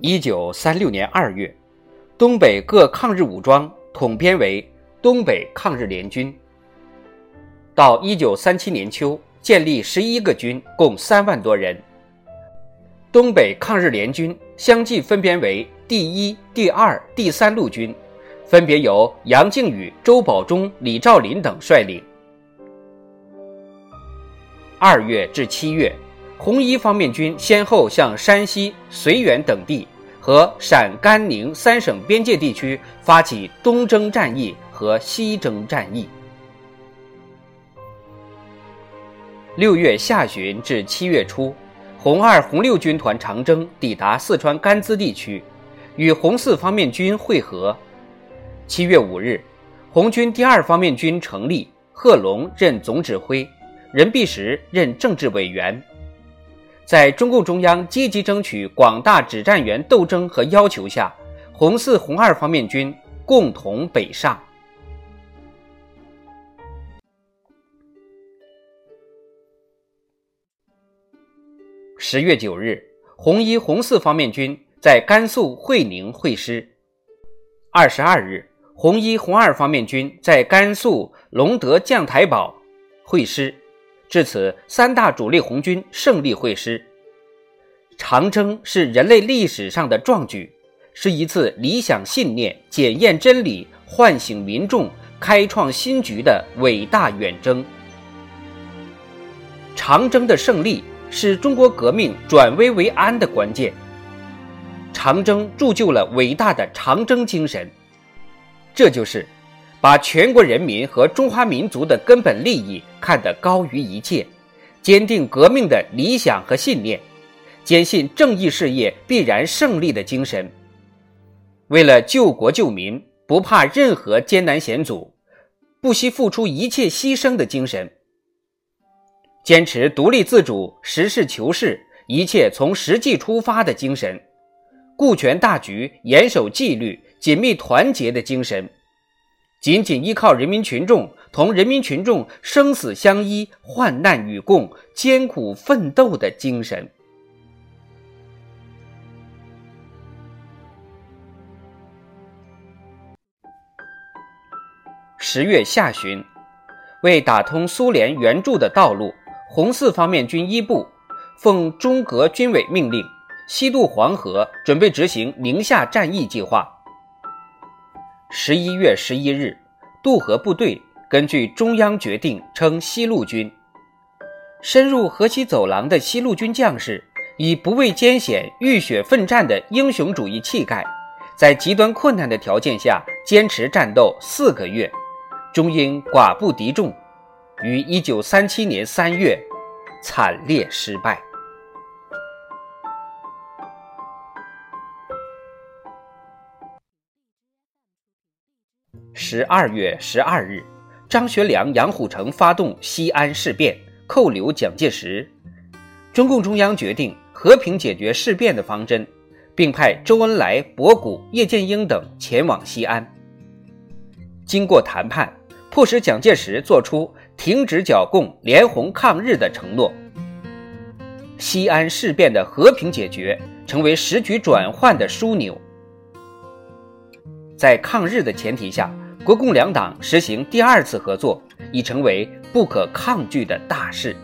一九三六年二月，东北各抗日武装统编为东北抗日联军。到一九三七年秋，建立十一个军，共三万多人。东北抗日联军相继分编为第一、第二、第三路军，分别由杨靖宇、周保中、李兆林等率领。二月至七月。红一方面军先后向山西、绥远等地和陕甘宁三省边界地区发起东征战役和西征战役。六月下旬至七月初，红二、红六军团长征抵达四川甘孜地区，与红四方面军会合。七月五日，红军第二方面军成立，贺龙任总指挥，任弼时任政治委员。在中共中央积极争取广大指战员斗争和要求下，红四、红二方面军共同北上。十月九日，红一、红四方面军在甘肃会宁会师。二十二日，红一、红二方面军在甘肃龙德将台堡会师。至此，三大主力红军胜利会师。长征是人类历史上的壮举，是一次理想信念、检验真理、唤醒民众、开创新局的伟大远征。长征的胜利是中国革命转危为安的关键。长征铸就了伟大的长征精神，这就是把全国人民和中华民族的根本利益看得高于一切，坚定革命的理想和信念。坚信正义事业必然胜利的精神，为了救国救民，不怕任何艰难险阻，不惜付出一切牺牲的精神，坚持独立自主、实事求是、一切从实际出发的精神，顾全大局、严守纪律、紧密团结的精神，紧紧依靠人民群众，同人民群众生死相依、患难与共、艰苦奋斗的精神。十月下旬，为打通苏联援助的道路，红四方面军一部奉中革军委命令，西渡黄河，准备执行宁夏战役计划。十一月十一日，渡河部队根据中央决定称西路军。深入河西走廊的西路军将士，以不畏艰险、浴血奋战的英雄主义气概，在极端困难的条件下坚持战斗四个月。终因寡不敌众，于一九三七年三月惨烈失败。十二月十二日，张学良、杨虎城发动西安事变，扣留蒋介石。中共中央决定和平解决事变的方针，并派周恩来、博古、叶剑英等前往西安。经过谈判。迫使蒋介石做出停止剿共、联红抗日的承诺。西安事变的和平解决，成为时局转换的枢纽。在抗日的前提下，国共两党实行第二次合作，已成为不可抗拒的大事。